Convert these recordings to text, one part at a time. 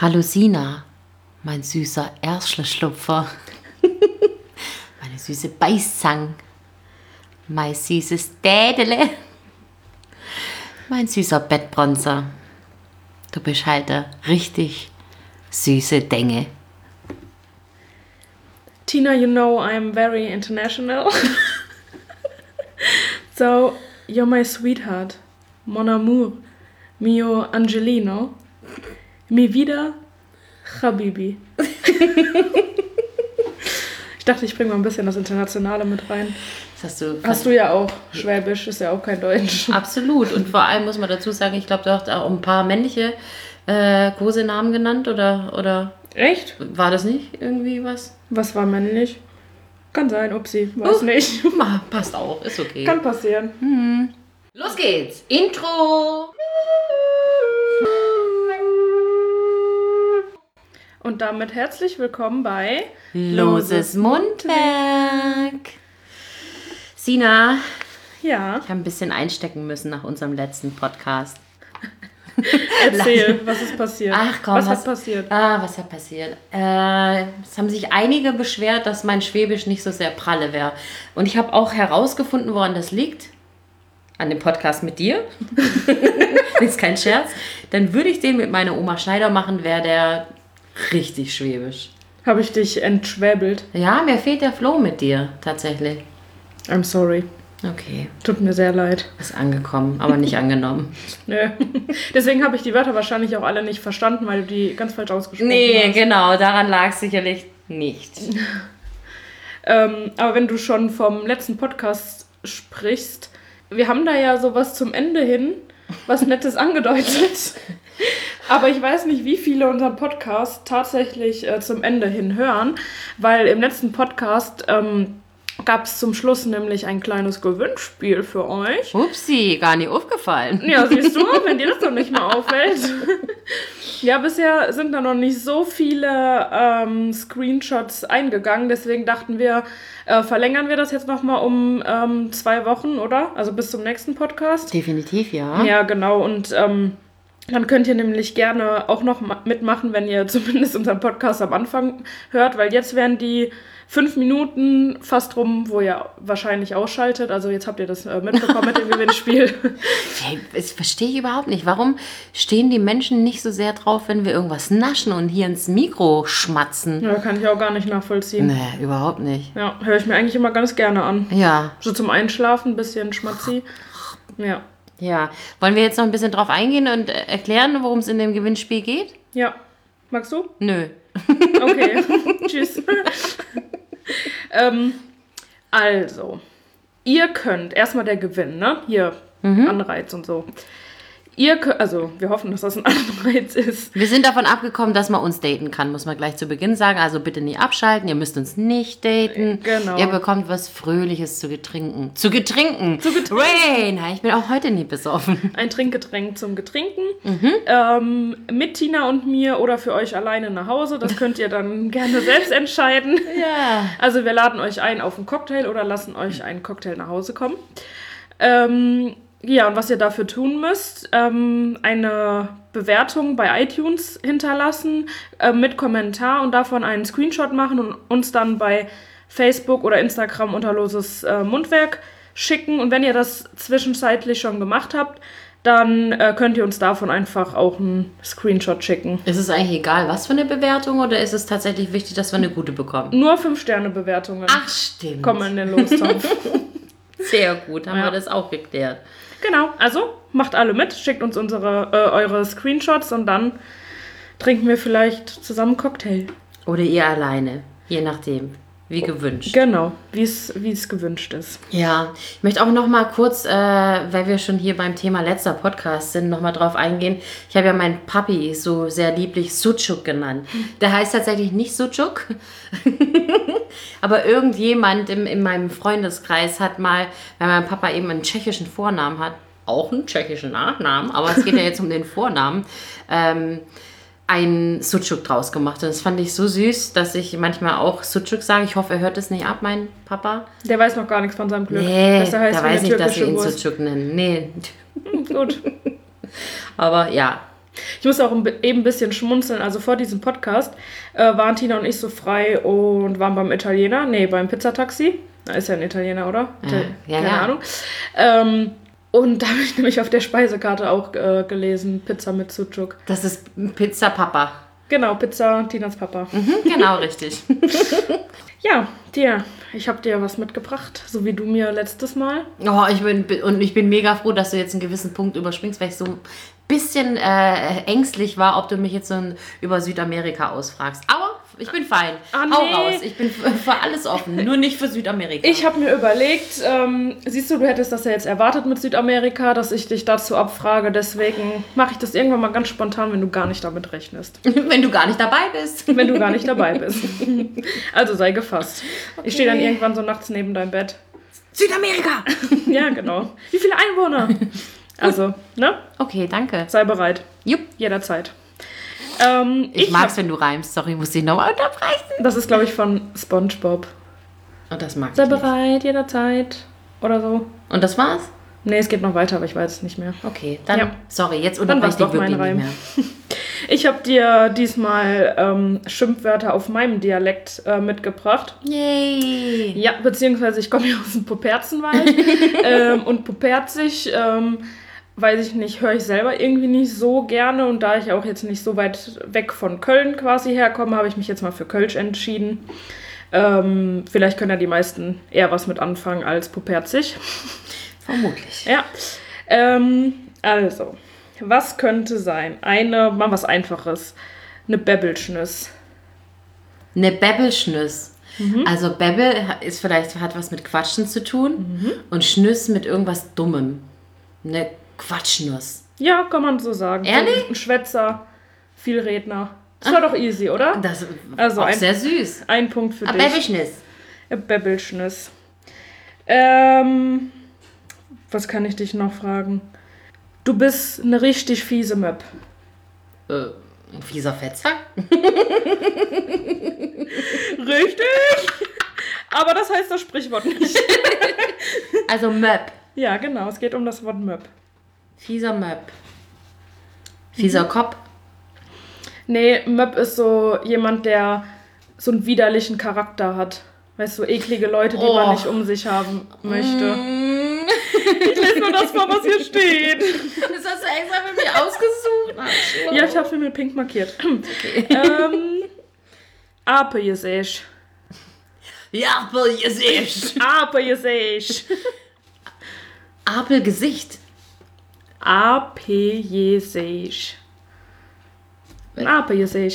Hallo Sina, mein süßer Erschlerschlupfer. Meine süße Beißzang. Mein süßes Dädele. Mein süßer Bettbronzer. Du bist halt eine richtig süße Denge. Tina, you know I'm very international. so, you're my sweetheart. Mon amour. Mio Angelino. Mi vida, Habibi. ich dachte, ich bringe mal ein bisschen das Internationale mit rein. Das hast du, Hast du ja auch. Schwäbisch ist ja auch kein Deutsch. Absolut. Und vor allem muss man dazu sagen, ich glaube, du hast auch ein paar männliche äh, Kosenamen genannt oder, oder Echt? war das nicht irgendwie was? Was war männlich? Kann sein, upsi, weiß Oh. nicht. Passt auch, ist okay. Kann passieren. Los geht's. Intro. Und damit herzlich willkommen bei Loses Mundwerk. Sina, Ja, ich habe ein bisschen einstecken müssen nach unserem letzten Podcast. erzähl, was ist passiert? Ach komm, was, was- hat passiert? Ah, was hat passiert? Äh, es haben sich einige beschwert, dass mein Schwäbisch nicht so sehr pralle wäre. Und ich habe auch herausgefunden, woran das liegt. An dem Podcast mit dir. ist kein Scherz. Dann würde ich den mit meiner Oma Schneider machen, wäre der richtig schwäbisch. Habe ich dich entschwäbelt? Ja, mir fehlt der Flow mit dir, tatsächlich. I'm sorry. Okay, Tut mir sehr leid. ist angekommen, aber nicht angenommen. Nö. Deswegen habe ich die Wörter wahrscheinlich auch alle nicht verstanden, weil du die ganz falsch ausgesprochen Nee, hast. genau, daran lag es sicherlich nicht. Ähm, aber wenn du schon vom letzten Podcast sprichst, wir haben da ja sowas zum Ende hin, was Nettes angedeutet. Aber ich weiß nicht, wie viele unseren Podcast tatsächlich äh, zum Ende hin hören, weil im letzten Podcast ähm, gab es zum Schluss nämlich ein kleines Gewinnspiel für euch. Upsi, gar nicht aufgefallen. Ja, siehst du, wenn dir das noch nicht mal auffällt. ja, bisher sind da noch nicht so viele ähm, Screenshots eingegangen, deswegen dachten wir, äh, verlängern wir das jetzt nochmal um ähm, zwei Wochen, oder? Also bis zum nächsten Podcast. Definitiv ja. Ja, genau. Und ähm, dann könnt ihr nämlich gerne auch noch ma- mitmachen, wenn ihr zumindest unseren Podcast am Anfang hört, weil jetzt werden die fünf Minuten fast rum, wo ihr wahrscheinlich ausschaltet. Also jetzt habt ihr das äh, mitbekommen mit dem Gewinnspiel. Hey, das verstehe ich überhaupt nicht. Warum stehen die Menschen nicht so sehr drauf, wenn wir irgendwas naschen und hier ins Mikro schmatzen? Ja, kann ich auch gar nicht nachvollziehen. Nee, überhaupt nicht. Ja, höre ich mir eigentlich immer ganz gerne an. Ja, So zum Einschlafen, ein bisschen Schmatzi. Ja. Ja. Wollen wir jetzt noch ein bisschen drauf eingehen und äh, erklären, worum es in dem Gewinnspiel geht? Ja. Magst du? Nö. Okay. Tschüss. ähm, also, ihr könnt erstmal der Gewinn, ne? Hier, Anreiz und so. Ihr könnt, also wir hoffen, dass das ein Anreiz ist. Wir sind davon abgekommen, dass man uns daten kann, muss man gleich zu Beginn sagen. Also bitte nie abschalten, ihr müsst uns nicht daten. Genau. Ihr bekommt was Fröhliches zu getrinken. Zu getrinken. Zu getrinken. Rain, ich bin auch heute nie besoffen. Ein Trinkgetränk zum Getrinken. Ähm, mit Tina und mir oder für euch alleine nach Hause. Das könnt ihr dann gerne selbst entscheiden. Ja. Also wir laden euch ein auf einen Cocktail oder lassen euch einen Cocktail nach Hause kommen. Ähm, ja, und was ihr dafür tun müsst, ähm, eine Bewertung bei iTunes hinterlassen äh, mit Kommentar und davon einen Screenshot machen und uns dann bei Facebook oder Instagram unter loses äh, Mundwerk schicken. Und wenn ihr das zwischenzeitlich schon gemacht habt, dann äh, könnt ihr uns davon einfach auch einen Screenshot schicken. Ist es eigentlich egal, was für eine Bewertung oder ist es tatsächlich wichtig, dass wir eine gute bekommen? Nur 5-Sterne-Bewertungen Ach, stimmt. kommen in den Lostopf. Sehr gut, haben Ja. wir das auch geklärt. Genau, also macht alle mit, schickt uns unsere, äh, eure Screenshots und dann trinken wir vielleicht zusammen Cocktail. Oder ihr alleine, je nachdem, wie gewünscht. Genau, wie es gewünscht ist. Ja, ich möchte auch noch mal kurz, äh, weil wir schon hier beim Thema letzter Podcast sind, noch mal drauf eingehen. Ich habe ja meinen Papi so sehr lieblich Sucuk genannt. Der heißt tatsächlich nicht Sucuk, aber irgendjemand im, in meinem Freundeskreis hat mal, weil mein Papa eben einen tschechischen Vornamen hat, auch einen tschechischen Nachnamen, aber es geht ja jetzt um den Vornamen, ähm, ein Sucuk draus gemacht. Und das fand ich so süß, dass ich manchmal auch Sucuk sage. Ich hoffe, er hört es nicht ab, mein Papa. Der weiß noch gar nichts von seinem Glück. Nee, dass er heißt da eine weiß nicht, dass wir ihn Wurst. Sucuk nennen. Nee, Hm, Gut. aber ja. Ich muss auch eben ein bisschen schmunzeln. Also vor diesem Podcast äh, waren Tina und ich so frei und waren beim Italiener. Nee, beim Pizzataxi. Na, ist ja ein Italiener, oder? Ja, Ital- ja, Keine ja. Ahnung. Ähm, und da habe ich nämlich auf der Speisekarte auch äh, gelesen, Pizza mit Sucuk. Das ist Pizza Papa. Genau, Pizza, Tinas Papa. Mhm, genau, richtig. Ja, dir, ich habe dir was mitgebracht, so wie du mir letztes Mal. Oh, ich bin, und ich bin mega froh, dass du jetzt einen gewissen Punkt überspringst, weil ich so ein bisschen äh, ängstlich war, ob du mich jetzt so über Südamerika ausfragst. Aber ich bin fein. Ah, Hau nee. raus. Ich bin für alles offen, nur nicht für Südamerika. Ich habe mir überlegt, ähm, siehst du, du hättest das ja jetzt erwartet mit Südamerika, dass ich dich dazu abfrage. Deswegen mache ich das irgendwann mal ganz spontan, wenn du gar nicht damit rechnest. Wenn du gar nicht dabei bist. Wenn du gar nicht dabei bist. Also sei gefasst. Ich stehe dann Okay. irgendwann so nachts neben deinem Bett. Südamerika! Ja, genau. Wie viele Einwohner? Also, ne? Okay, danke. Sei bereit. Jupp. Jederzeit. Ähm, Ich, ich mag's, wenn du reimst. Sorry, muss ich nochmal unterbrechen. das ist, glaube ich, von SpongeBob. Und das mag Sei ich nicht. bereit, jederzeit. Oder so. Und das war's? Nee, es geht noch weiter, aber ich weiß es nicht mehr. Okay, dann, Ja. sorry, jetzt unterbreche ich dich wirklich nicht Reim. mehr. Ich habe dir diesmal ähm, Schimpfwörter auf meinem Dialekt äh, mitgebracht. Yay! Ja, beziehungsweise ich komme ja aus dem Puperzenwald. ähm, und Puperzig, ähm, weiß ich nicht, höre ich selber irgendwie nicht so gerne. Und da ich auch jetzt nicht so weit weg von Köln quasi herkomme, habe ich mich jetzt mal für Kölsch entschieden. Ähm, vielleicht können ja die meisten eher was mit anfangen als Puperzig. Vermutlich. Ja. Ähm, also, was könnte sein? Eine, mal was Einfaches. Eine Bäbbelschnüss. Eine Bäbbelschnüss. Mhm. Also Bäbbel ist vielleicht hat was mit Quatschen zu tun Mhm. und Schnüss mit irgendwas Dummem. Eine Quatschnuss. Ja, kann man so sagen. Ehrlich? Ein Schwätzer, Vielredner. Das war doch easy, oder? Das Also auch ein- sehr süß. Ein Punkt für Aber dich. Bäbbelschnüss. Äh, Bäbbelschnüss. Ähm, was kann ich dich noch fragen? Du bist eine richtig fiese Möb. Äh, ein fieser Fetzer? Richtig! Aber das heißt das Sprichwort nicht. Also Möb. ja, genau. Es geht um das Wort Möb. Fieser Möb. Fieser Mhm. Kopf. Nee, Möb ist so jemand, der so einen widerlichen Charakter hat. Weißt du, eklige Leute, die Oh. man nicht um sich haben möchte. Mm. Ich lese nur das vor, was hier steht. Das hast du extra für mich ausgesucht. Ja, ich habe mir mit pink markiert. ähm, Ape gesehen. Ja, Apfelgesicht. Ape gesehen. Apelgesicht. Ape gesehen. Ein Ape gesehen.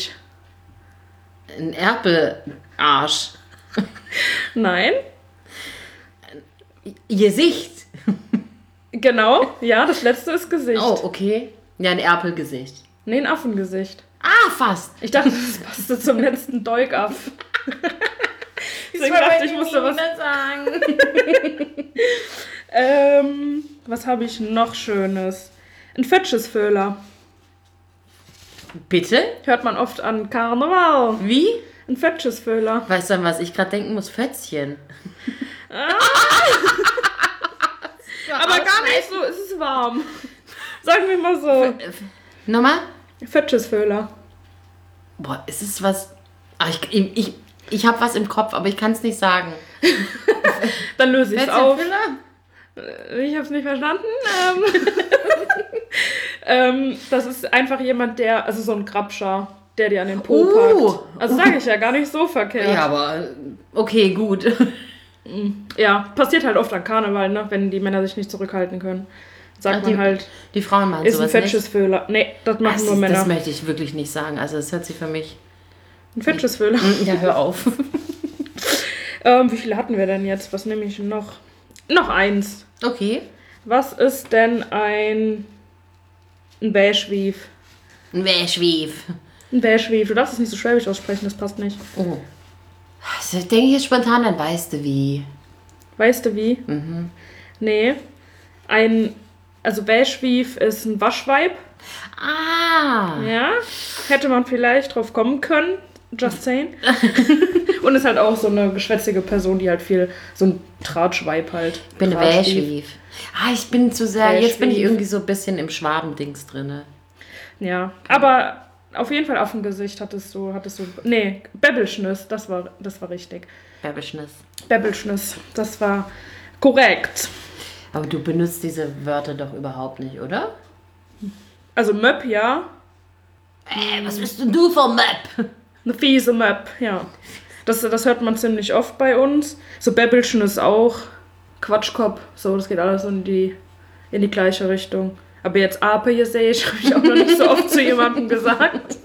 Ein Erpelarsch. Nein. Gesicht. Genau, ja, das letzte ist Gesicht. Oh, okay. Ja, ein Erpelgesicht. Nee, ein Affengesicht. Ah, fast. Ich dachte, das passte zum letzten Deugaff. Deswegen dachte ich, musste was. sagen. Ähm, was habe ich noch Schönes? Ein Fetschesföhler. Bitte? Hört man oft an Karneval. Wie? Ein Fetschesföhler. Weißt du, an was ich gerade denken muss? Fötzchen. Aber gar nicht so, es ist warm. Sagen wir mal so. Nochmal? Fetschesföhler. Boah, ist es was... Ach, ich ich, ich, habe was im Kopf, aber ich kann es nicht sagen. Dann löse ich es auf. Fötzchenfüller? Ich habe es nicht verstanden. Ähm, ähm, das ist einfach jemand, der, also so ein Grabscher, der dir an den Po Uh. packt. Also sage ich ja gar nicht so verkehrt. Ja, aber... äh, Okay, gut. Ja, passiert halt oft an Karneval, ne? wenn die Männer sich nicht zurückhalten können. Sagt Ach, die- man halt, Die Frauen machen ist ein sowas nicht. Fetschesföhler. Nee, das machen Das, nur Männer. das möchte ich wirklich nicht sagen. Also das hört sich für mich... Ein Fetschesföhler. Ja, hör auf. Ähm, wie viele hatten wir denn jetzt? Was nehme ich noch? Noch eins. Okay. Was ist denn ein, ein Bäschwief? Ein Wäschwief. Ein Bäschwief. Du darfst es nicht so schwäbisch aussprechen, das passt nicht. Oh. Also, denke ich jetzt spontan, dann weißt du wie. Weißt du wie? Mhm. Nee. Ein, also Bäschwief ist ein Waschweib. Ah. Ja. Hätte man vielleicht drauf kommen können. Just saying. Und ist halt auch so eine geschwätzige Person, die halt viel, so ein Tratschweib halt. Ich bin. Wäschwief. Ah, ich bin zu sehr, jetzt bin ich Wäschwief. irgendwie so ein bisschen im Schwabendings drinne. Ja, aber auf jeden Fall auf dem Gesicht hattest du, hattest du, nee, Bäbbelschniss, das war, das war richtig. Bäbbelschniss. Bäbbelschniss, das war korrekt. Aber du benutzt diese Wörter doch überhaupt nicht, oder? Also Möp, ja. Äh, was bist denn du vom Map? Eine fiese Möp, ja. Das, das hört man ziemlich oft bei uns. So Bäbbelschniss auch. Quatschkopf, so, das geht alles in die, in die gleiche Richtung. Aber jetzt Ape hier sehe ich, habe ich auch noch nicht so oft zu jemandem gesagt.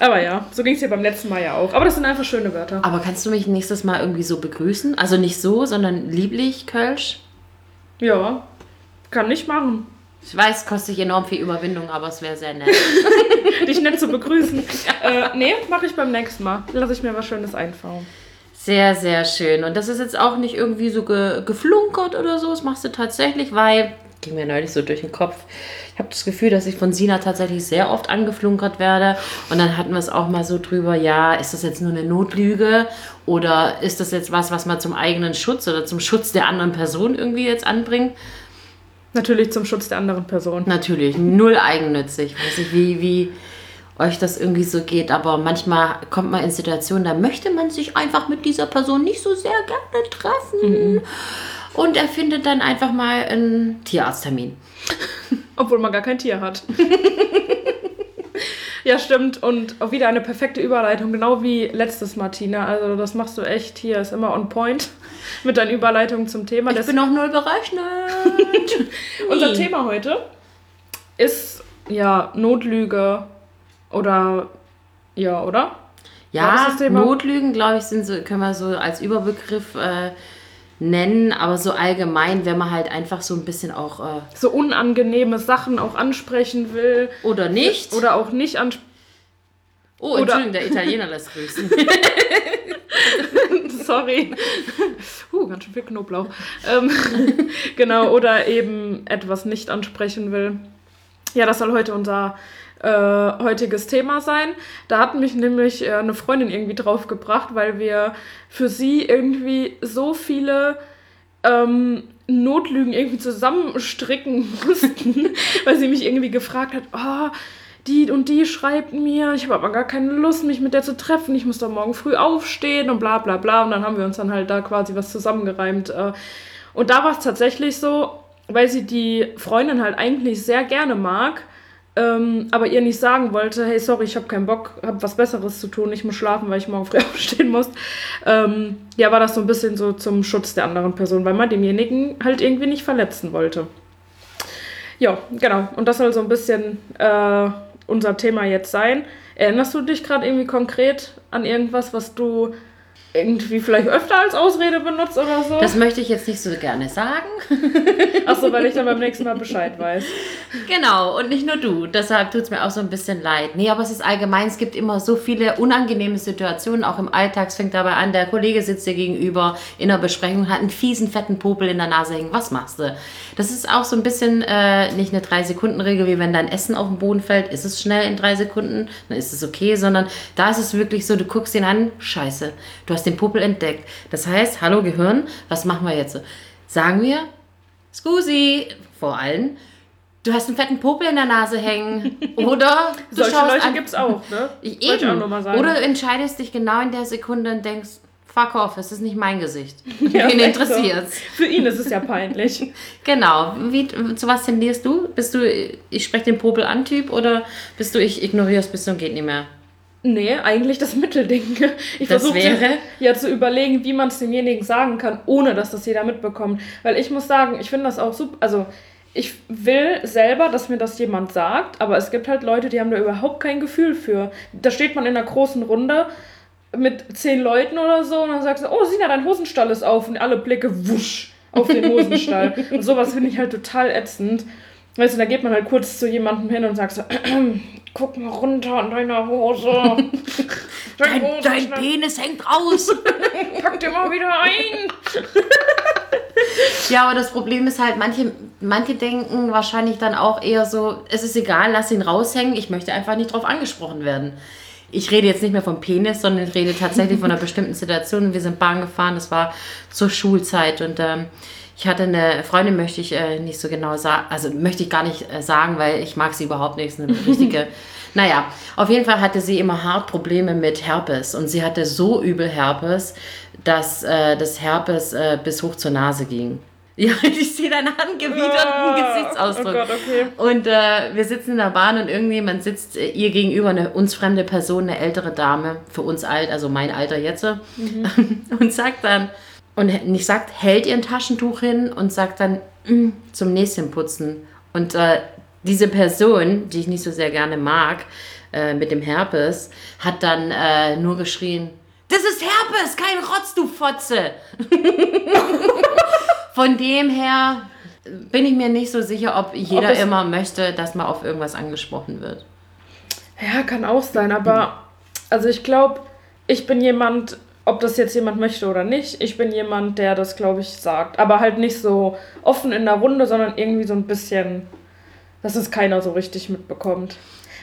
Aber ja, so ging es dir beim letzten Mal ja auch. Aber das sind einfach schöne Wörter. Aber kannst du mich nächstes Mal irgendwie so begrüßen? Also nicht so, sondern lieblich, Kölsch? Ja, kann ich machen. Ich weiß, kostet enorm viel Überwindung, aber es wäre sehr nett. Dich nett zu begrüßen. äh, nee, mache ich beim nächsten Mal. Lass ich mir was Schönes einfallen. Sehr, sehr schön. Und das ist jetzt auch nicht irgendwie so ge geflunkert oder so. Das machst du tatsächlich, weil, ging mir neulich so durch den Kopf, ich habe das Gefühl, dass ich von Sina tatsächlich sehr oft angeflunkert werde. Und dann hatten wir es auch mal so drüber, ja, ist das jetzt nur eine Notlüge oder ist das jetzt was, was man zum eigenen Schutz oder zum Schutz der anderen Person irgendwie jetzt anbringt? Natürlich zum Schutz der anderen Person. Natürlich, null eigennützig. Weiß nicht, wie, wie euch das irgendwie so geht, aber manchmal kommt man in Situationen, da möchte man sich einfach mit dieser Person nicht so sehr gerne treffen. Und er findet dann einfach mal einen Tierarzttermin. Obwohl man gar kein Tier hat. ja, stimmt. Und auch wieder eine perfekte Überleitung, genau wie letztes Mal, Tina. Also das machst du echt hier, ist immer on point mit deinen Überleitungen zum Thema. Ich Das- bin auch null berechnet. Unser. Thema heute ist ja Notlüge oder ja, oder? Ja? Notlügen, glaube ich, sind so, können wir so als Überbegriff äh, nennen, aber so allgemein, wenn man halt einfach so ein bisschen auch äh, So unangenehme Sachen auch ansprechen will oder nicht. oder auch nicht ansprechen. Oh, oder- Entschuldigung, der Italiener lässt grüßen. Sorry. Uh, ganz schön viel Knoblauch. Ähm, genau, oder eben etwas nicht ansprechen will. Ja, das soll heute unser äh, heutiges Thema sein. Da hat mich nämlich äh, eine Freundin irgendwie drauf gebracht, weil wir für sie irgendwie so viele ähm, Notlügen irgendwie zusammenstricken mussten, weil sie mich irgendwie gefragt hat, oh, die und die schreibt mir, ich habe aber gar keine Lust, mich mit der zu treffen, ich muss doch morgen früh aufstehen und bla bla bla. Und dann haben wir uns dann halt da quasi was zusammengereimt. äh. Und da war es tatsächlich so, weil sie die Freundin halt eigentlich sehr gerne mag, ähm, aber ihr nicht sagen wollte, hey, sorry, ich habe keinen Bock, habe was Besseres zu tun, ich muss schlafen, weil ich morgen früh aufstehen muss. Ähm, ja, war das so ein bisschen so zum Schutz der anderen Person, weil man demjenigen halt irgendwie nicht verletzen wollte. Ja, genau. Und das soll so ein bisschen äh, unser Thema jetzt sein. Erinnerst du dich gerade irgendwie konkret an irgendwas, was du irgendwie vielleicht öfter als Ausrede benutzt oder so? Das möchte ich jetzt nicht so gerne sagen. Achso, weil ich dann beim nächsten Mal Bescheid weiß. Genau, und nicht nur du. Deshalb tut es mir auch so ein bisschen leid. Nee, aber es ist allgemein, es gibt immer so viele unangenehme Situationen, auch im Alltag. Es fängt dabei an, der Kollege sitzt dir gegenüber in einer Besprechung, hat einen fiesen, fetten Popel in der Nase hängen. Was machst du? Das ist auch so ein bisschen äh, nicht eine Drei-Sekunden-Regel, wie wenn dein Essen auf den Boden fällt, ist es schnell in drei Sekunden, dann ist es okay, sondern da ist es wirklich so, du guckst ihn an, scheiße, du hast den Popel entdeckt. Das heißt, hallo Gehirn, was machen wir jetzt? Sagen wir, Scusi, vor allen, du hast einen fetten Popel in der Nase hängen. Oder du Solche schaust Leute an, gibt es auch, ne? Ich- auch Eben. nur mal sagen. Oder du entscheidest dich genau in der Sekunde und denkst, fuck off, es ist nicht mein Gesicht. Ja, Wen echt so. interessiert's? Für ihn ist es ja peinlich. Genau. Wie, zu was tendierst du? Bist du, ich spreche den Popel an Typ oder bist du, ich ignoriere es bis zum geht nicht mehr? Nee, eigentlich das Mittelding. Ich Das versuche wäre? ja zu überlegen, wie man es demjenigen sagen kann, ohne dass das jeder mitbekommt. Weil ich muss sagen, ich finde das auch super. Also, ich will selber, dass mir das jemand sagt, aber es gibt halt Leute, die haben da überhaupt kein Gefühl für. Da steht man in einer großen Runde mit zehn Leuten oder so und dann sagst du, oh, Sina, dein Hosenstall ist auf und alle Blicke wusch auf den Hosenstall. und sowas finde ich halt total ätzend. Weißt du, da geht man halt kurz zu jemandem hin und sagt so, guck mal runter an deiner Hose. Dein, dein Hosenstall, Penis hängt raus. pack dir mal wieder ein. ja, aber das Problem ist halt, manche, manche denken wahrscheinlich dann auch eher so, es ist egal, lass ihn raushängen, ich möchte einfach nicht drauf angesprochen werden. Ich rede jetzt nicht mehr vom Penis, sondern ich rede tatsächlich von einer bestimmten Situation. Wir sind Bahn gefahren, das war zur Schulzeit und ähm, Ich hatte eine Freundin, möchte ich äh, nicht so genau sagen, also möchte ich gar nicht äh, sagen, weil ich mag sie überhaupt nicht. Ist eine richtige. naja, auf jeden Fall hatte sie immer hart Probleme mit Herpes und sie hatte so übel Herpes, dass äh, das Herpes äh, bis hoch zur Nase ging. Ja, ich sehe deinen angewiderten Ah, Gesichtsausdruck. oh Gott, okay. Und äh, wir sitzen in der Bahn und irgendjemand sitzt äh, ihr gegenüber, eine uns fremde Person, eine ältere Dame, für uns alt, also mein Alter jetzt, und sagt dann, und nicht sagt, hält ihr ein Taschentuch hin und sagt dann "Mm, zum nächsten Putzen. Und äh, diese Person, die ich nicht so sehr gerne mag, äh, mit dem Herpes, hat dann äh, nur geschrien, das ist Herpes, kein Rotz, du Fotze. Von dem her bin ich mir nicht so sicher, ob jeder es- immer möchte, dass man auf irgendwas angesprochen wird. Ja, kann auch sein, aber also ich glaube, ich bin jemand, ob das jetzt jemand möchte oder nicht, ich bin jemand, der das, glaube ich, sagt. Aber halt nicht so offen in der Runde, sondern irgendwie so ein bisschen, dass es keiner so richtig mitbekommt.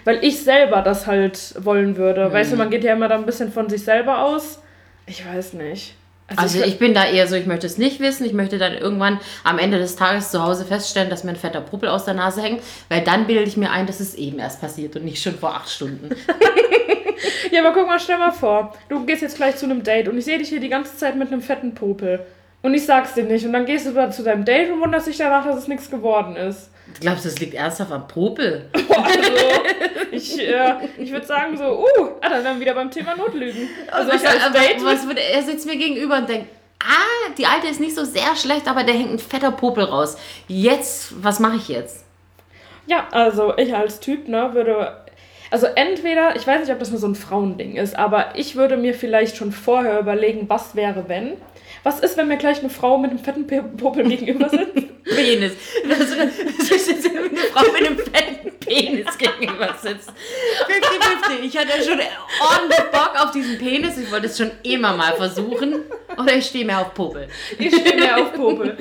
Weil ich selber das halt wollen würde. Weißt du, man geht ja immer da ein bisschen von sich selber aus. Ich weiß nicht. Also ich bin da eher so, ich möchte es nicht wissen. Ich möchte dann irgendwann am Ende des Tages zu Hause feststellen, dass mir ein fetter Puppel aus der Nase hängt, weil dann bilde ich mir ein, dass es eben erst passiert und nicht schon vor acht Stunden. Ja, aber guck mal, stell mal vor, du gehst jetzt gleich zu einem Date und ich sehe dich hier die ganze Zeit mit einem fetten Popel. Und ich sag's dir nicht. Und dann gehst du da zu deinem Date und wunderst dich danach, dass es nichts geworden ist. Glaubst du, das liegt ernsthaft am Popel? Also, ich, äh, ich würde sagen so, uh, ah, dann wir wieder beim Thema Notlügen. Also ich als Date was würde, er sitzt mir gegenüber und denkt, ah, die Alte ist nicht so sehr schlecht, aber der hängt ein fetter Popel raus. Jetzt, was mache ich jetzt? Ja, also ich als Typ, ne, würde. Also entweder, ich weiß nicht, ob das nur so ein Frauending ist, aber ich würde mir vielleicht schon vorher überlegen, was wäre, wenn. Was ist, wenn mir gleich eine Frau mit einem fetten Pe- Popel gegenüber sitzt? Penis. Das ist eine Frau mit einem fetten Penis gegenüber sitzt. 50-50. Ich hatte schon ordentlich Bock auf diesen Penis. Ich wollte es schon immer mal versuchen. Oder ich stehe mehr auf Popel. Ich stehe mehr auf Popel.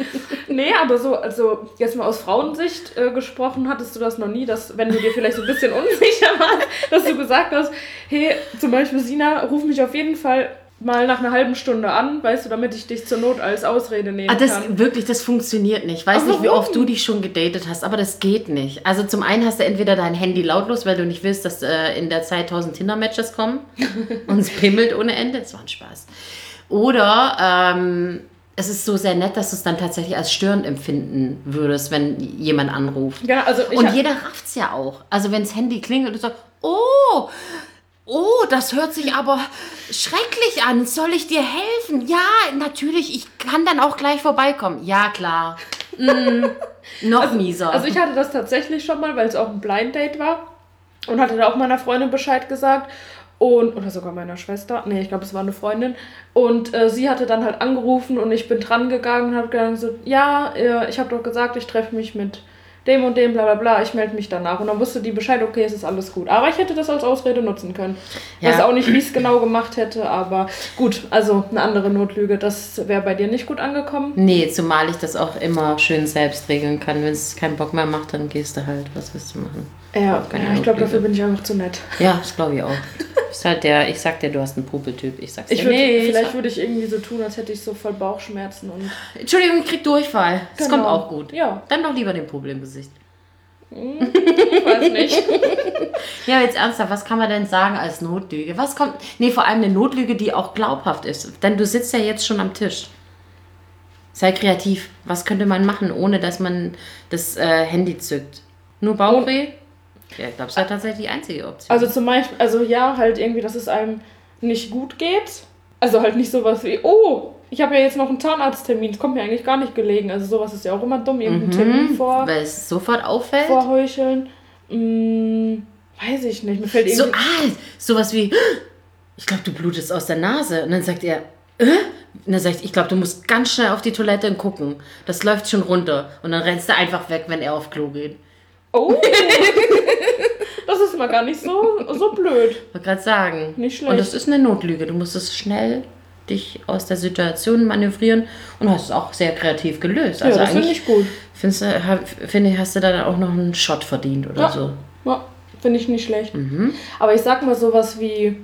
Nee, aber so, also jetzt mal aus Frauensicht äh, gesprochen, hattest du das noch nie, dass, wenn du dir vielleicht so ein bisschen unsicher warst, dass du gesagt hast, hey, zum Beispiel Sina, ruf mich auf jeden Fall mal nach einer halben Stunde an, weißt du, damit ich dich zur Not als Ausrede nehmen Ah, das kann. wirklich, das funktioniert nicht. Ich weiß Ach, nicht, wie oft du dich schon gedatet hast, aber das geht nicht. Also zum einen hast du entweder dein Handy lautlos, weil du nicht willst, dass äh, in der Zeit 1000 Tinder-Matches kommen und es pimmelt ohne Ende. Das war ein Spaß. Oder ähm, es ist so sehr nett, dass du es dann tatsächlich als störend empfinden würdest, wenn jemand anruft. Ja, also ich Und jeder rafft's ja auch. Also wenn das Handy klingelt und du sagst, oh, oh, das hört sich aber schrecklich an. Soll ich dir helfen? Ja, natürlich, ich kann dann auch gleich vorbeikommen. Ja, klar. Mm, noch mieser. Also ich hatte das tatsächlich schon mal, weil es auch ein Blind Date war und hatte da auch meiner Freundin Bescheid gesagt und oder sogar meiner Schwester. Nee, ich glaube, es war eine Freundin und äh, sie hatte dann halt angerufen und ich bin dran gegangen und habe gesagt so, ja, äh, ich habe doch gesagt, ich treffe mich mit dem und dem, bla bla bla, ich melde mich danach. Und dann wusste die Bescheid, okay, es ist alles gut. Aber ich hätte das als Ausrede nutzen können. Ich Ja. weiß auch nicht, wie ich es genau gemacht hätte, aber gut, also eine andere Notlüge, das wäre bei dir nicht gut angekommen. nee, zumal ich das auch immer schön selbst regeln kann. Wenn es keinen Bock mehr macht, dann gehst du halt. Was willst du machen? Ja, ja ich glaube, dafür bin ich einfach zu nett. Ja, das glaube ich auch. Ist halt der, ich sag dir, du hast einen Popeltyp. Ich sag's dir Ich würd, nicht. vielleicht würde ich irgendwie so tun, als hätte ich so voll Bauchschmerzen und. Entschuldigung, ich krieg Durchfall. Das Genau. kommt auch gut. Ja. Dann doch lieber den Popel im Gesicht. Ich weiß nicht. Ja, jetzt ernsthaft, was kann man denn sagen als Notlüge? Was kommt. Nee, vor allem eine Notlüge, die auch glaubhaft ist. Denn du sitzt ja jetzt schon am Tisch. Sei kreativ. Was könnte man machen, ohne dass man das äh, Handy zückt? Nur Bauchweh? Ja, ich glaube, ist ja tatsächlich die einzige Option. Also zum Beispiel, also ja, halt irgendwie, dass es einem nicht gut geht. Also halt nicht sowas wie, oh, ich habe ja jetzt noch einen Zahnarzttermin. Das kommt mir eigentlich gar nicht gelegen. Also sowas ist ja auch immer dumm, irgendeinen Termin vor, Weil es sofort auffällt. vorheucheln. Hm, weiß ich nicht. Mir fällt So, irgendwie. ah, sowas wie, ich glaube, du blutest aus der Nase. Und dann sagt er, äh? Und dann sagt ich, ich glaube, du musst ganz schnell auf die Toilette und gucken. Das läuft schon runter. Und dann rennst du einfach weg, wenn er auf Klo geht. Oh! das ist mal gar nicht so, so blöd. Ich wollte gerade sagen. Nicht schlecht. Und das ist eine Notlüge. Du musst es schnell dich aus der Situation manövrieren und hast es auch sehr kreativ gelöst. Also ja, das finde ich gut. findest du, ich, hast du dann auch noch einen Shot verdient oder Ja. so. Ja, finde ich nicht schlecht. Mhm. Aber ich sag mal sowas wie,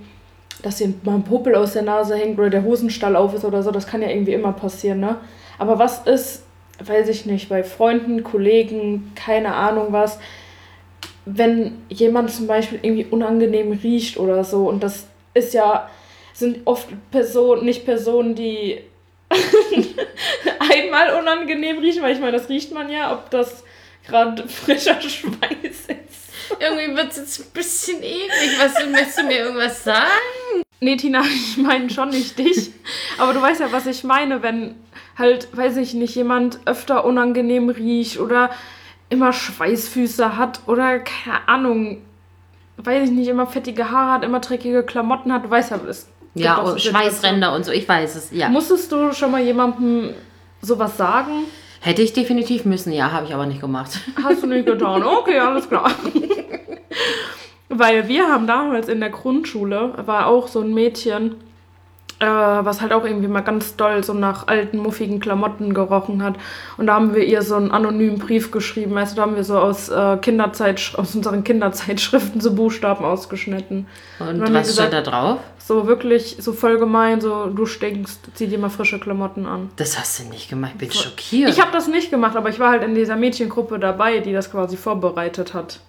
dass dir mal ein Popel aus der Nase hängt oder der Hosenstall auf ist oder so, das kann ja irgendwie immer passieren, ne? Aber was ist, weiß ich nicht, bei Freunden, Kollegen, keine Ahnung was, wenn jemand zum Beispiel irgendwie unangenehm riecht oder so, und das ist ja, sind oft Personen, nicht Personen, die einmal unangenehm riechen, weil ich meine, das riecht man ja, ob das gerade frischer Schweiß ist. Irgendwie wird es jetzt ein bisschen eklig. Was, möchtest du mir irgendwas sagen? Nee, Tina, ich meine schon nicht dich. Aber du weißt ja, was ich meine, wenn halt, weiß ich nicht, jemand öfter unangenehm riecht oder immer Schweißfüße hat oder keine Ahnung, weiß ich nicht, immer fettige Haare hat, immer dreckige Klamotten hat. Du weißt ja, es Ja, und Schweißränder und so, ich weiß es, ja. Musstest du schon mal jemandem sowas sagen? Hätte ich definitiv müssen, ja, habe ich aber nicht gemacht. Hast du nicht getan? Okay, alles klar. Weil wir haben damals in der Grundschule, war auch so ein Mädchen, äh, was halt auch irgendwie mal ganz doll so nach alten, muffigen Klamotten gerochen hat. Und da haben wir ihr so einen anonymen Brief geschrieben. Also da haben wir so aus, äh, Kinderzeit, aus unseren Kinderzeitschriften so Buchstaben ausgeschnitten. Und wir was steht da drauf? So wirklich, so voll gemein, so du stinkst, zieh dir mal frische Klamotten an. Das hast du nicht gemacht, ich bin schockiert. Ich habe das nicht gemacht, aber ich war halt in dieser Mädchengruppe dabei, die das quasi vorbereitet hat.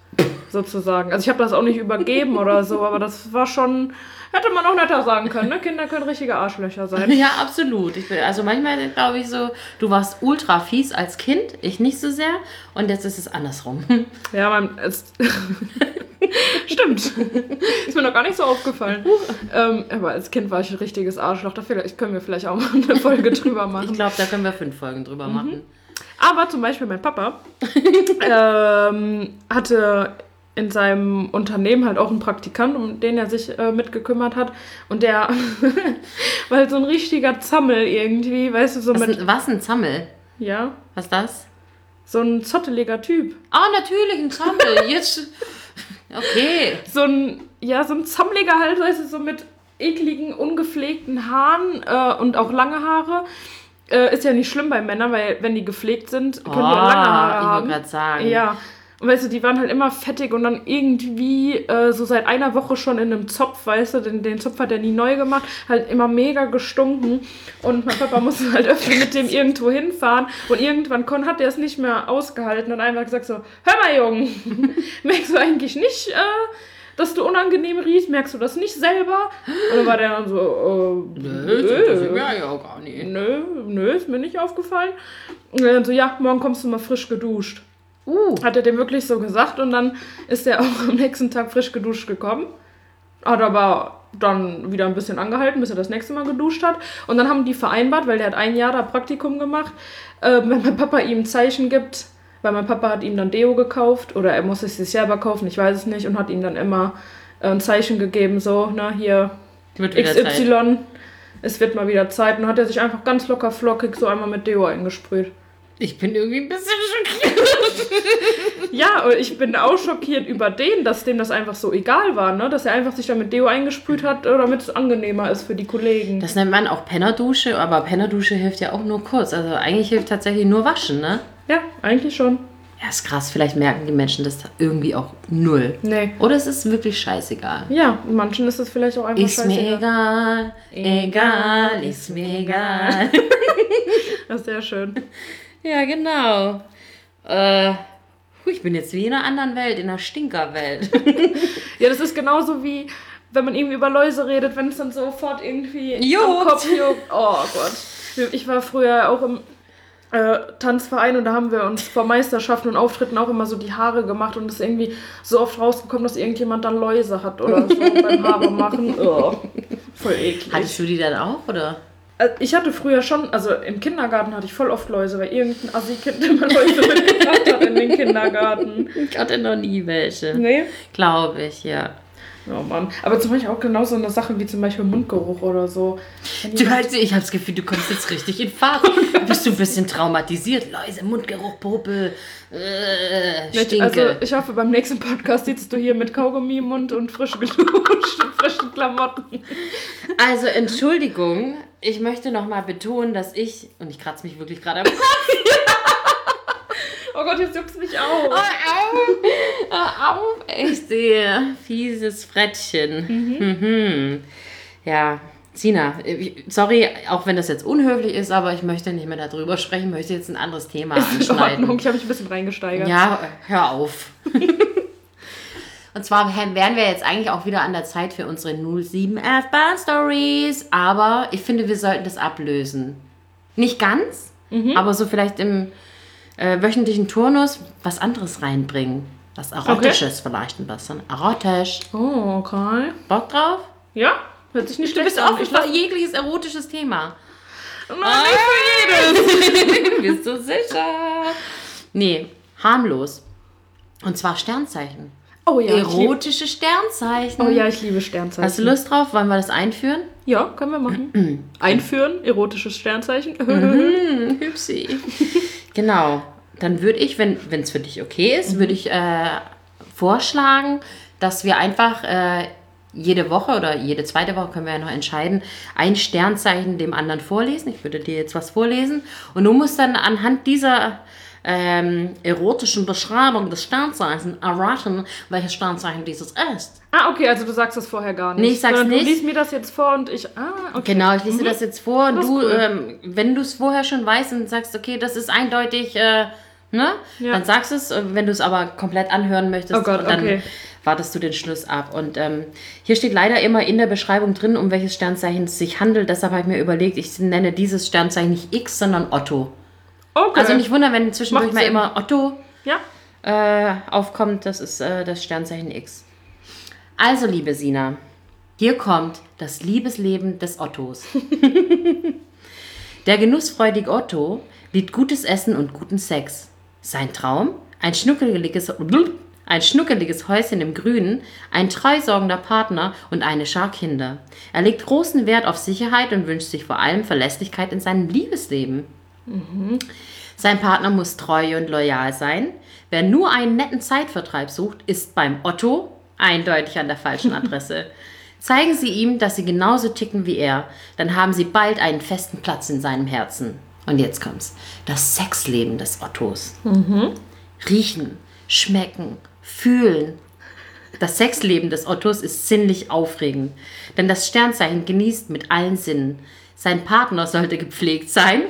Sozusagen. Also ich habe das auch nicht übergeben oder so, aber das war schon. Hätte man auch netter sagen können, ne? Kinder können richtige Arschlöcher sein. Ja, absolut. Ich bin, also manchmal glaube ich so, du warst ultra fies als Kind, ich nicht so sehr. Und jetzt ist es andersrum. Ja, man. Es Stimmt. Ist mir noch gar nicht so aufgefallen. Ähm, aber als Kind war ich ein richtiges Arschloch. Da können wir vielleicht auch mal eine Folge drüber Ich machen. glaube, da können wir fünf Folgen drüber Mhm. machen. Aber zum Beispiel mein Papa ähm, hatte in seinem Unternehmen halt auch einen Praktikant, um den er sich äh, mitgekümmert hat. Und der war halt so ein richtiger Zammel irgendwie, weißt du, so Was, mit, ein- was ein Zammel? ja, Was ist das? so ein zotteliger Typ. Ah, natürlich, ein Zammel. Jetzt. Okay. So ein, ja, so ein zammeliger halt, weißt du, so mit ekligen, ungepflegten Haaren äh, und auch lange Haare. Äh, ist ja nicht schlimm bei Männern, weil wenn die gepflegt sind, können die auch lange Haare Ah, ich haben. wollte gerade sagen. Ja. Und weißt du, die waren halt immer fettig und dann irgendwie äh, so seit einer Woche schon in einem Zopf, weißt du, den, den Zopf hat er nie neu gemacht, halt immer mega gestunken. Und mein Papa musste halt öfter mit dem irgendwo hinfahren. Und irgendwann kon, hat er es nicht mehr ausgehalten und einfach gesagt so, hör mal, Jungen, merkst du eigentlich nicht, äh, dass du unangenehm riechst? Merkst du das nicht selber? Und dann war der dann so, äh, Nö, das ist mir ja auch gar nicht. nö, nö, ist mir nicht aufgefallen. Und dann so, ja, morgen kommst du mal frisch geduscht. Uh, Hat er dem wirklich so gesagt und dann ist er auch am nächsten Tag frisch geduscht gekommen. Hat aber dann wieder ein bisschen angehalten, bis er das nächste Mal geduscht hat. Und dann haben die vereinbart, weil der hat ein Jahr da Praktikum gemacht, äh, wenn mein Papa ihm ein Zeichen gibt, weil mein Papa hat ihm dann Deo gekauft oder er muss es sich selber kaufen, ich weiß es nicht, und hat ihm dann immer äh, ein Zeichen gegeben, so, na, hier wieder Zeit. XY, es wird mal wieder Zeit. Und hat er sich einfach ganz locker flockig so einmal mit Deo eingesprüht. Ich bin irgendwie ein bisschen schockiert. Ja, und ich bin auch schockiert über den, dass dem das einfach so egal war, ne? Dass er einfach sich da mit Deo eingesprüht hat, äh, damit es angenehmer ist für die Kollegen. Das nennt man auch Pennerdusche, aber Pennerdusche hilft ja auch nur kurz. Also eigentlich hilft tatsächlich nur Waschen, ne? Ja, eigentlich schon. Ja, ist krass. Vielleicht merken die Menschen das irgendwie auch null. Nee. Oder es ist wirklich scheißegal. Ja, manchen ist das vielleicht auch einfach Ist mir egal, egal, ist mir egal. Das ist sehr schön. ja, genau. Äh, ich bin jetzt wie in einer anderen Welt, in einer Stinkerwelt. Ja, das ist genauso wie, wenn man irgendwie über Läuse redet, wenn es dann sofort irgendwie Juckt. am Kopf juckt. Oh Gott. Ich war früher auch im äh, Tanzverein und da haben wir uns vor Meisterschaften und Auftritten auch immer so die Haare gemacht und es ist irgendwie so oft rausgekommen, dass irgendjemand dann Läuse hat oder so beim Haare machen. Oh, voll eklig. Hattest du die dann auch, oder? Also ich hatte früher schon, also im Kindergarten hatte ich voll oft Läuse, weil irgendein Assi-Kind immer Läuse mitgebracht hat in den Kindergarten. Ich hatte noch nie welche. Nee? Glaube ich, ja. Oh Mann. Aber zum Beispiel auch genau so eine Sache wie zum Beispiel Mundgeruch oder so. Du halt, ich habe das Gefühl, du kommst jetzt richtig in Fahrt. Bist du ein bisschen traumatisiert? Läuse, Mundgeruch, Popel, äh, Stinke. also ich hoffe, beim nächsten Podcast sitzt du hier mit Kaugummi im Mund und frisch geduscht und frischen Klamotten. Also Entschuldigung, ich möchte nochmal betonen, dass ich, und ich kratze mich wirklich gerade am Kopf. Oh Gott, jetzt juckt's mich auf. Au, au, echt sehr fieses Frettchen. Mhm. Ja, Sina, sorry, auch wenn das jetzt unhöflich ist, aber ich möchte nicht mehr darüber sprechen, möchte jetzt ein anderes Thema Ist in anschneiden. Ordnung, ich habe mich ein bisschen reingesteigert. Ja, hör auf. Und zwar wären wir jetzt eigentlich auch wieder an der Zeit für unsere 07F Bahn Stories, aber ich finde, wir sollten das ablösen. Nicht ganz, aber so vielleicht im äh, wöchentlichen Turnus was anderes reinbringen. Was Erotisches vielleicht ein bisschen. Erotisch. Oh, okay. Bock drauf? Ja, hört sich nicht Du schlecht bist an. offen Ich für lass- jegliches erotisches Thema. Nein, nicht für jedes. Bist du sicher? Nee, harmlos. Und zwar Sternzeichen. Oh ja, Erotische Sternzeichen. oh ja, ich liebe Sternzeichen. Hast du Lust drauf? Wollen wir das einführen? Ja, können wir machen. Einführen, erotisches Sternzeichen. Hm, hübschi. Genau. Dann würde ich, wenn es für dich okay ist, würde ich äh, vorschlagen, dass wir einfach äh, jede Woche oder jede zweite Woche können wir ja noch entscheiden, ein Sternzeichen dem anderen vorlesen. Ich würde dir jetzt was vorlesen und du musst dann anhand dieser ähm, erotischen Beschreibung des Sternzeichens erraten, welches Sternzeichen dieses ist. Ah, okay, also du sagst das vorher gar nicht. Nee, ich sag's Sondern nicht. Du liest mir das jetzt vor und ich. Ah, okay. Genau, ich lese das jetzt vor und Das du, cool. ähm, wenn du es vorher schon weißt und sagst, okay, das ist eindeutig, äh, ne? Ja. Dann sagst du es, wenn du es aber komplett anhören möchtest, Oh Gott, dann okay. wartest du den Schluss ab. Und ähm, hier steht leider immer in der Beschreibung drin, um welches Sternzeichen es sich handelt. Deshalb habe ich mir überlegt, ich nenne dieses Sternzeichen nicht X, sondern Otto. Okay. Also nicht wundern, wenn zwischendurch Macht mal Sinn. immer Otto ja. äh, aufkommt, das ist äh, das Sternzeichen X. Also, liebe Sina, hier kommt das Liebesleben des Ottos. Der genussfreudige Otto liebt gutes Essen und guten Sex. Sein Traum? Ein schnuckeliges, ein schnuckeliges Häuschen im Grünen, ein treusorgender Partner und eine Schar Kinder. Er legt großen Wert auf Sicherheit und wünscht sich vor allem Verlässlichkeit in seinem Liebesleben. Sein Partner muss treu und loyal sein. Wer nur einen netten Zeitvertreib sucht, ist beim Otto eindeutig an der falschen Adresse. Zeigen Sie ihm, dass Sie genauso ticken wie er, dann haben Sie bald einen festen Platz in seinem Herzen. Und jetzt kommt's. Das Sexleben des Ottos. Riechen, schmecken, fühlen. Das Sexleben des Ottos ist sinnlich aufregend, denn das Sternzeichen genießt mit allen Sinnen. Sein Partner sollte gepflegt sein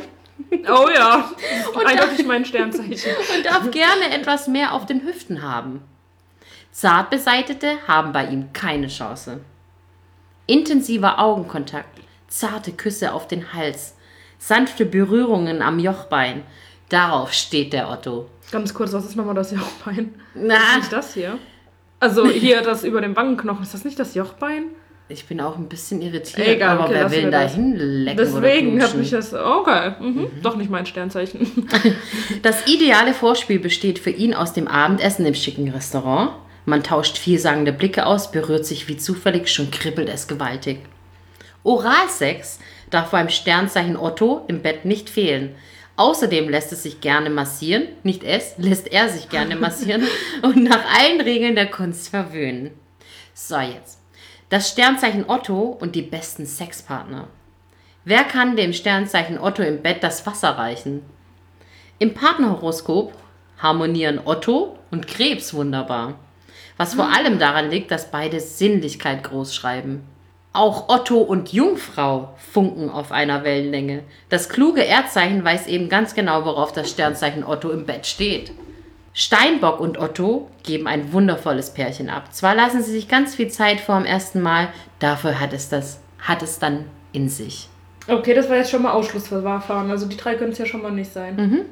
Oh ja. Eindeutig mein Sternzeichen. und darf gerne etwas mehr auf den Hüften haben. Zart beseitete haben bei ihm keine Chance. Intensiver Augenkontakt, zarte Küsse auf den Hals, sanfte Berührungen am Jochbein. Darauf steht der Otto. Ganz kurz, was ist nochmal das Jochbein? Na, Ist nicht das hier? Also hier das über dem Wangenknochen. Ist das nicht das Jochbein? ich bin auch ein bisschen irritiert, Egal, aber okay, wer will da hinlecken Deswegen oder habe ich knutschen? das. Okay. Mhm. Doch nicht mein Sternzeichen. Das ideale Vorspiel besteht für ihn aus dem Abendessen im schicken Restaurant. Man tauscht vielsagende Blicke aus, berührt sich wie zufällig, schon kribbelt es gewaltig. Oralsex darf beim Sternzeichen Otto im Bett nicht fehlen. Außerdem lässt es sich gerne massieren, nicht es, lässt er sich gerne massieren und nach allen Regeln der Kunst verwöhnen. So, jetzt. Das Sternzeichen Otto und die besten Sexpartner. Wer kann dem Sternzeichen Otto im Bett das Wasser reichen? Im Partnerhoroskop harmonieren Otto und Krebs wunderbar. Was vor allem daran liegt, dass beide Sinnlichkeit groß schreiben. Auch Otto und Jungfrau funken auf einer Wellenlänge. Das kluge Erdzeichen weiß eben ganz genau, worauf das Sternzeichen Otto im Bett steht. Steinbock und Otto geben ein wundervolles Pärchen ab. Zwar lassen sie sich ganz viel Zeit vor dem ersten Mal, dafür hat es das, hat es dann in sich. Okay, das war jetzt schon mal Ausschlussverfahren. Also die drei können es ja schon mal nicht sein.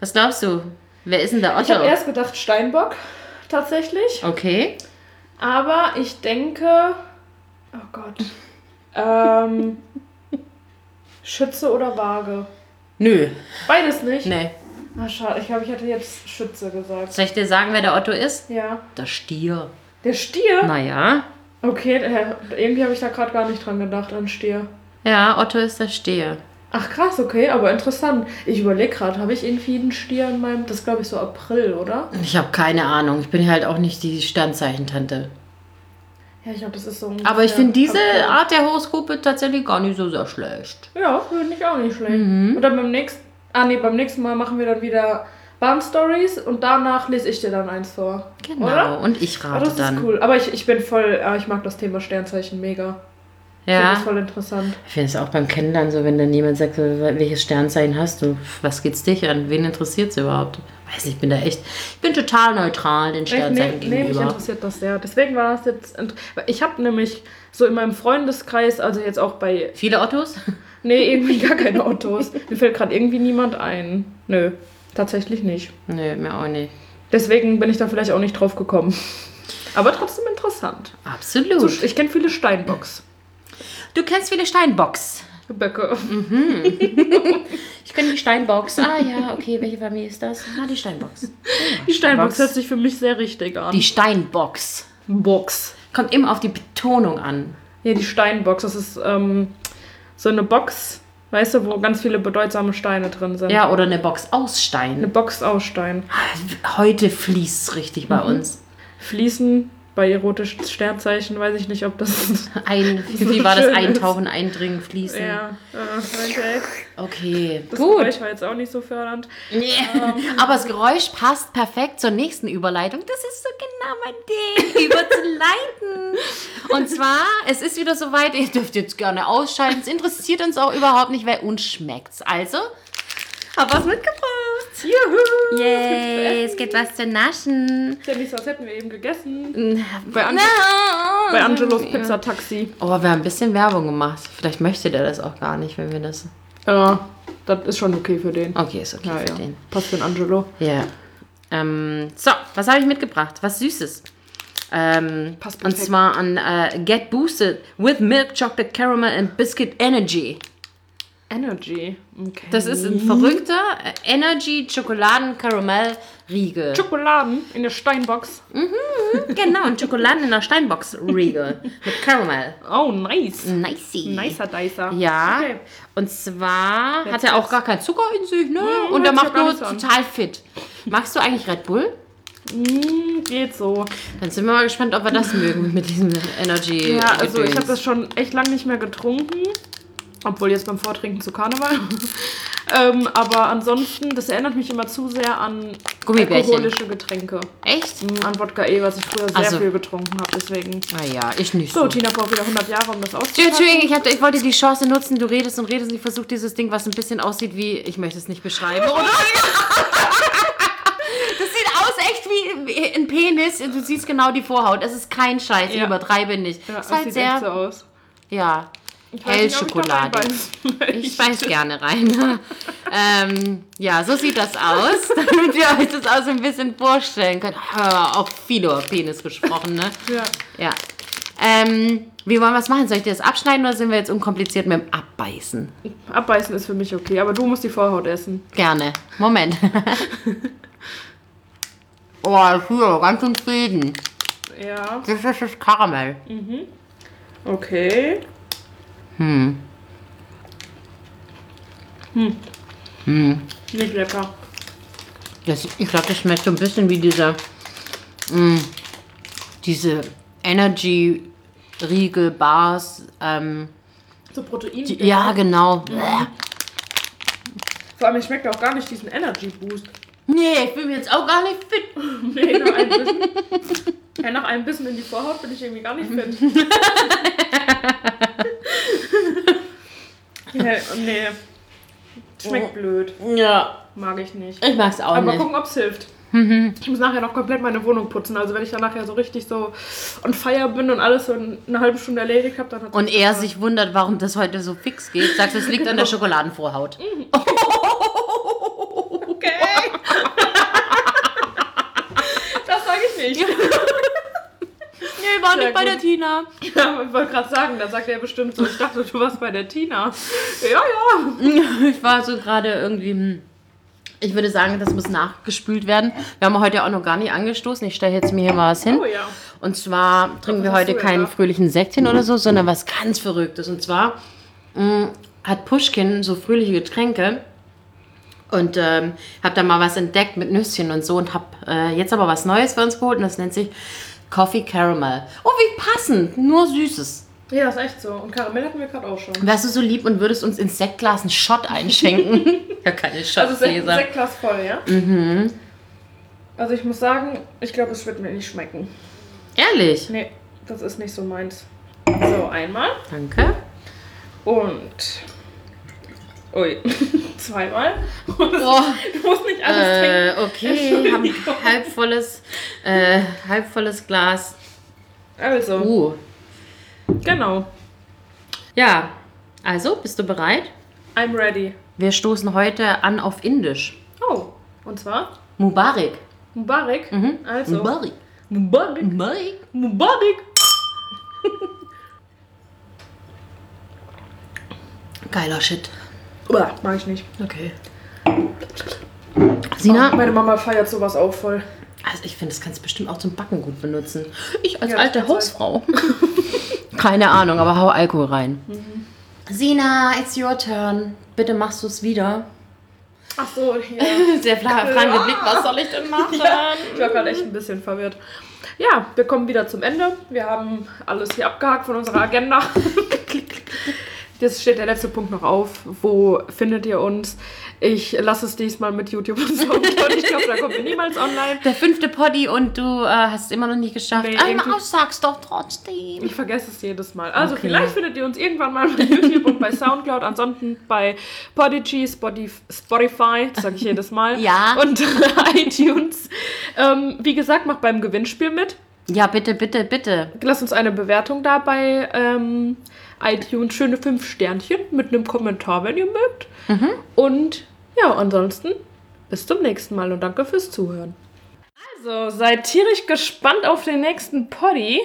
Was glaubst du? Wer ist denn der Ich habe Otto? erst gedacht Steinbock, tatsächlich. Okay. Aber ich denke. Oh Gott. Ähm. Schütze oder Waage? Nö. Beides nicht. Nee. Ah, schade. Ich glaube, ich hätte jetzt Schütze gesagt. Soll ich dir sagen, wer der Otto ist? Ja. Der Stier. Der Stier? Naja. Okay, irgendwie habe ich da gerade gar nicht dran gedacht, an Stier. Ja, Otto ist der Stier. Ach krass, okay, aber interessant. Ich überlege gerade, habe ich irgendwie einen Stier in meinem. Das glaube ich so April, oder? Ich habe keine Ahnung. Ich bin halt auch nicht die Sternzeichentante. Ja, ich glaube, das ist so. Aber ich finde diese April. Art der Horoskope tatsächlich gar nicht so sehr schlecht. Ja, finde ich auch nicht schlecht. Mhm. Und dann beim nächsten. Ah, nee, beim nächsten Mal machen wir dann wieder Bahn-Stories und danach lese ich dir dann eins vor. Genau. Oder? Und ich Oh, rate das dann. ist cool. Aber ich, ich bin voll. ah, Ich mag das Thema Sternzeichen mega. Ich Ja. finde das voll interessant. Ich finde es auch beim Kennenlernen so, wenn dann jemand sagt, welches Sternzeichen hast du, was geht's dich an, wen interessiert es überhaupt? Weiß nicht, ich bin da echt, ich bin total neutral den Ich, nee, Sternzeichen nee, mich gegenüber. interessiert das sehr. Deswegen war das jetzt. Ich habe nämlich so in meinem Freundeskreis, also jetzt auch bei. Viele Ottos? Nee, irgendwie gar keine Autos. Mir fällt gerade irgendwie niemand ein. Nö, tatsächlich nicht. Nö, mir auch nicht. Deswegen bin ich da vielleicht auch nicht drauf gekommen. Aber trotzdem interessant. Absolut. So, ich kenne viele Steinbocks. Du kennst viele Steinbocks. Böcke. Ich kenne die Steinbocks. Ah ja, okay, welche Familie ist das? Ah, die Steinbocks. Die Steinbocks Box. hört sich für mich sehr richtig an. Die Steinbocks. Box. Kommt immer auf die Betonung an. Ja, die Steinbox. Das ist ähm, so eine Box, weißt du, wo ganz viele bedeutsame Steine drin sind. Ja, oder eine Box aus Eine Stein. Box aus Stein. Heute fließt es richtig bei uns. Fließen bei erotischen Sternzeichen, weiß ich nicht, ob das. Ein, So wie war das? schön ist. Eintauchen, eindringen, fließen. ja, äh, okay. Okay, Das gut. Geräusch war jetzt auch nicht so fördernd. Nee. Aber das Geräusch passt perfekt zur nächsten Überleitung. Das ist so genau mein Ding, überzuleiten. Und zwar, es ist wieder soweit, ihr dürft jetzt gerne ausschalten. Es interessiert uns auch überhaupt nicht, weil uns schmeckt's. Also, hab was mitgebracht. Juhu! Yay, es gibt was zu naschen. So, als hätten wir eben gegessen. Bei, An Na. bei Angelos Pizza Taxi. Oh, wir haben ein bisschen Werbung gemacht. Vielleicht möchte der das auch gar nicht, wenn wir das. Ja, das ist schon okay für den. Okay, ist okay Ja, für ja. den. Passt für den Angelo. Ja. Ähm, so, was habe ich mitgebracht? Was Süßes. Ähm, Passt und perfekt. zwar an äh, Get Boosted with Milk Chocolate Caramel and Biscuit Energy. Energy. Okay. Das ist ein verrückter Energy Schokoladen Caramel Riegel. Schokoladen in der Steinbox. genau, ein Schokoladen in der Steinbox Riegel mit Caramel. Oh, nice. Nicey. Nicer Dicer. Ja, Okay. und zwar hat Jetzt er auch gar keinen Zucker in sich, ne? Hm, und er macht nur total fit. Magst du eigentlich Red Bull? Mm, geht so. Dann sind wir mal gespannt, ob wir das mögen mit diesem Energy. Ja, also ich habe das schon echt lange nicht mehr getrunken. Obwohl jetzt beim Vortrinken zu Karneval. ähm, aber ansonsten, das erinnert mich immer zu sehr an alkoholische Getränke. Echt? Mm, An Wodka E, was ich früher sehr Also- viel getrunken habe. Deswegen. Ah ja, ich nicht So, so. Tina braucht wieder 100 Jahre, um das auszupacken. Entschuldigung, ich, hab, ich wollte die Chance nutzen, du redest und redest und ich versuche dieses Ding, was ein bisschen aussieht wie, ich möchte es nicht beschreiben, oder? Das sieht aus echt wie ein Penis. Du siehst genau die Vorhaut. Es ist kein Scheiß, ich Ja. übertreibe nicht. Ja, es ist halt sieht echt so sehr, aus. ja, Ich ich Hellschokolade. reinbeißen Ich beiß gerne rein. ähm, ja, so sieht das aus, damit ihr euch das auch so ein bisschen vorstellen könnt. Ah, auch viel über Penis gesprochen, ne? Ja. Ja. Ähm, wie wollen wir es machen? Soll ich dir das abschneiden oder sind wir jetzt unkompliziert mit dem Abbeißen? Abbeißen ist für mich okay, aber du musst die Vorhaut essen. Gerne. Moment. oh, hier, ganz im Frieden. Ja. Das ist das Karamell. Okay. Hm. Nicht lecker. Das, ich glaube, das schmeckt so ein bisschen wie diese, mh, diese Energy Riegel Bars. Ähm, So Protein. die, ja, genau. Bäh. Vor allem, ich schmeckt auch gar nicht diesen Energy Boost. Nee, ich bin jetzt auch gar nicht fit. Nee, nach einem Bissen. Ja, nach einem Bissen in die Vorhaut bin ich irgendwie gar nicht fit. ja, nee. Schmeckt blöd. Ja, Mag ich nicht. ich mag's auch Aber mal nicht. gucken, ob's hilft. Ich muss nachher noch komplett meine Wohnung putzen. Also wenn ich dann nachher so richtig so on fire bin und alles so in einer halben Stunde erledigt habe, dann hat Und er sich wundert, warum das heute so fix geht. Sagst, es liegt an der Schokoladenvorhaut. Okay. das sage ich nicht. Nee, war Sehr nicht bei gut. der Tina. Ja, ich wollte gerade sagen, da sagt er bestimmt so, ich dachte, du warst bei der Tina. Ja, ja. Ich war so gerade irgendwie. hm. Ich würde sagen, das muss nachgespült werden. Wir haben heute auch noch gar nicht angestoßen. Ich stelle jetzt mir hier mal was hin. Oh ja. Und zwar trinken wir heute keinen da? fröhlichen Säckchen oder so, sondern was ganz Verrücktes. Und zwar mh, hat Pushkin so fröhliche Getränke. Und ähm, habe da mal was entdeckt mit Nüsschen und so und habe äh, jetzt aber was Neues für uns geholt und das nennt sich Coffee Caramel. Oh, wie passend, nur Süßes. Ja, ist echt so. Und Karamell hatten wir gerade auch schon. Wärst du so lieb und würdest uns ins Sektglas einen Shot einschenken? ja, keine Also Shotgläser. Sektglas voll, ja? Mhm. Also ich muss sagen, ich glaube, es wird mir nicht schmecken. Ehrlich? Nee, das ist nicht so meins. So, einmal. Danke. Und. Ui. Zweimal. Oh, Du musst nicht alles trinken. äh, okay, haben halb volles, äh, halb volles Glas. Also, Uh. genau. Ja, also, bist du bereit? I'm ready. Wir stoßen heute an auf Indisch. Oh, und zwar Mubarak. Mubarak. Mhm. Also, Mubarak. Mubarak. Mubarak. Mubarak. Geiler Shit. Uah, mag ich nicht. Okay. Sina? Meine Mama feiert sowas auch voll. Also ich finde, das kannst du bestimmt auch zum Backen gut benutzen. Ich als Ja, alte Hausfrau. Keine Ahnung, aber hau Alkohol rein. Sina, it's your turn. Bitte machst du es wieder. Ach so, ja. Der fra- fragende Blick, was soll ich denn machen? Ich war gerade echt ein bisschen verwirrt. Ja, wir kommen wieder zum Ende. Wir haben alles hier abgehakt von unserer Agenda. Jetzt steht der letzte Punkt noch auf. Wo findet ihr uns? Ich lasse es diesmal mit YouTube und Soundcloud. Ich glaube, da kommen wir niemals online. Der fünfte Poddy und du äh, hast es immer noch nicht geschafft. Nee, Einmal irgendwie- sag's doch trotzdem. Ich vergesse es jedes Mal. Also Okay. vielleicht findet ihr uns irgendwann mal bei YouTube und bei Soundcloud. Ansonsten bei Podigy, Spotify, Spotify das sage ich jedes Mal. Ja. Und iTunes. Ähm, wie gesagt, macht beim Gewinnspiel mit. Ja, bitte, bitte, bitte. Lasst uns eine Bewertung da bei ähm, iTunes. Schöne fünf Sternchen mit einem Kommentar, wenn ihr mögt. Und ja, ansonsten bis zum nächsten Mal und danke fürs Zuhören. Also, seid tierisch gespannt auf den nächsten Poddy.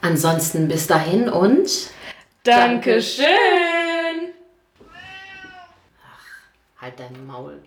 Ansonsten bis dahin und Dankeschön! halt dein Maul.